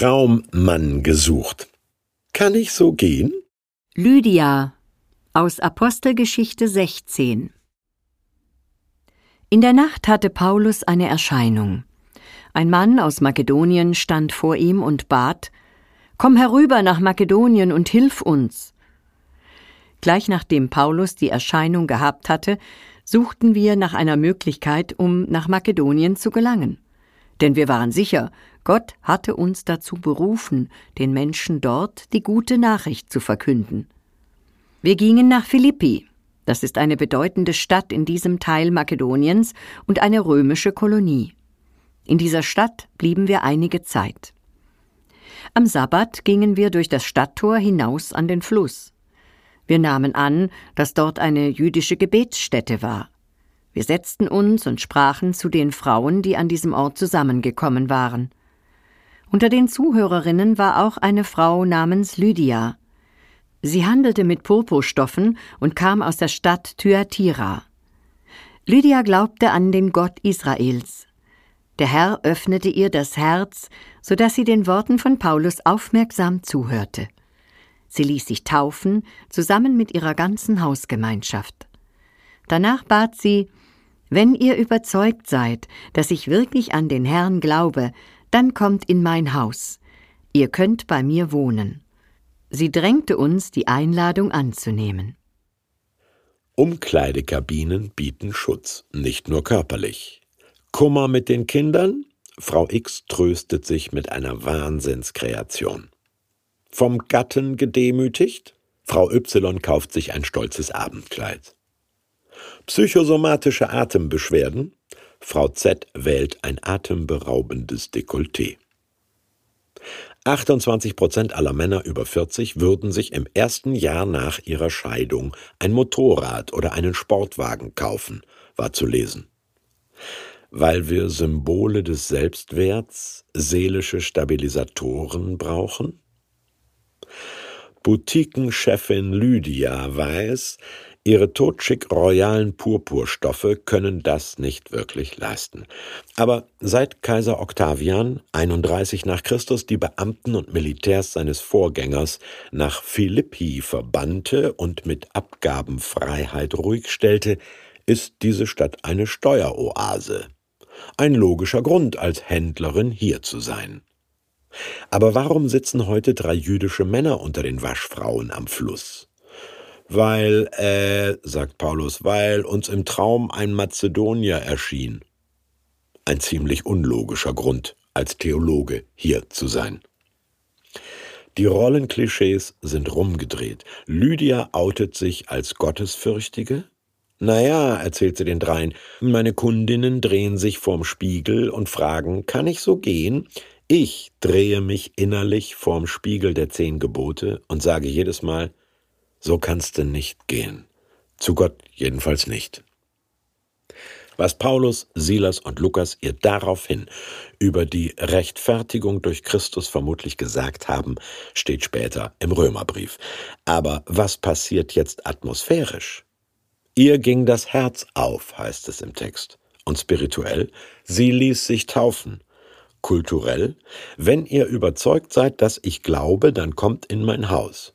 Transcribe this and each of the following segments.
Traummann gesucht. Kann ich so gehen? Lydia aus Apostelgeschichte 16 In der Nacht hatte Paulus eine Erscheinung. Ein Mann aus Makedonien stand vor ihm und bat Komm herüber nach Makedonien und hilf uns. Gleich nachdem Paulus die Erscheinung gehabt hatte, suchten wir nach einer Möglichkeit, um nach Makedonien zu gelangen. Denn wir waren sicher, Gott hatte uns dazu berufen, den Menschen dort die gute Nachricht zu verkünden. Wir gingen nach Philippi. Das ist eine bedeutende Stadt in diesem Teil Makedoniens und eine römische Kolonie. In dieser Stadt blieben wir einige Zeit. Am Sabbat gingen wir durch das Stadttor hinaus an den Fluss. Wir nahmen an, dass dort eine jüdische Gebetsstätte war. Wir setzten uns und sprachen zu den Frauen, die an diesem Ort zusammengekommen waren. Unter den Zuhörerinnen war auch eine Frau namens Lydia. Sie handelte mit Purpurstoffen und kam aus der Stadt Thyatira. Lydia glaubte an den Gott Israels. Der Herr öffnete ihr das Herz, so dass sie den Worten von Paulus aufmerksam zuhörte. Sie ließ sich taufen, zusammen mit ihrer ganzen Hausgemeinschaft. Danach bat sie, wenn ihr überzeugt seid, dass ich wirklich an den Herrn glaube, dann kommt in mein Haus. Ihr könnt bei mir wohnen. Sie drängte uns, die Einladung anzunehmen. Umkleidekabinen bieten Schutz, nicht nur körperlich. Kummer mit den Kindern? Frau X tröstet sich mit einer Wahnsinnskreation. Vom Gatten gedemütigt? Frau Y kauft sich ein stolzes Abendkleid. Psychosomatische Atembeschwerden? Frau Z wählt ein atemberaubendes Dekolleté. 28 Prozent aller Männer über 40 würden sich im ersten Jahr nach ihrer Scheidung ein Motorrad oder einen Sportwagen kaufen, war zu lesen. Weil wir Symbole des Selbstwerts, seelische Stabilisatoren brauchen? Boutiquenchefin Lydia weiß, ihre totschick royalen Purpurstoffe können das nicht wirklich leisten. Aber seit Kaiser Octavian 31 nach Christus die Beamten und Militärs seines Vorgängers nach Philippi verbannte und mit Abgabenfreiheit ruhig stellte, ist diese Stadt eine Steueroase. Ein logischer Grund, als Händlerin hier zu sein. Aber warum sitzen heute drei jüdische Männer unter den Waschfrauen am Fluss? Weil, äh, sagt Paulus, weil uns im Traum ein Mazedonier erschien. Ein ziemlich unlogischer Grund, als Theologe hier zu sein. Die Rollenklischees sind rumgedreht. Lydia outet sich als Gottesfürchtige. Naja, erzählt sie den dreien, meine Kundinnen drehen sich vorm Spiegel und fragen, kann ich so gehen? Ich drehe mich innerlich vorm Spiegel der zehn Gebote und sage jedes Mal, so kannst du nicht gehen. Zu Gott jedenfalls nicht. Was Paulus, Silas und Lukas ihr daraufhin über die Rechtfertigung durch Christus vermutlich gesagt haben, steht später im Römerbrief. Aber was passiert jetzt atmosphärisch? Ihr ging das Herz auf, heißt es im Text. Und spirituell, sie ließ sich taufen kulturell, wenn ihr überzeugt seid, dass ich glaube, dann kommt in mein Haus.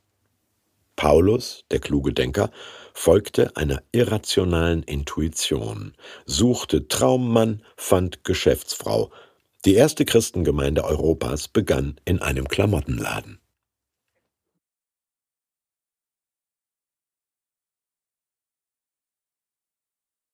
Paulus, der kluge Denker, folgte einer irrationalen Intuition, suchte Traummann, fand Geschäftsfrau. Die erste Christengemeinde Europas begann in einem Klamottenladen.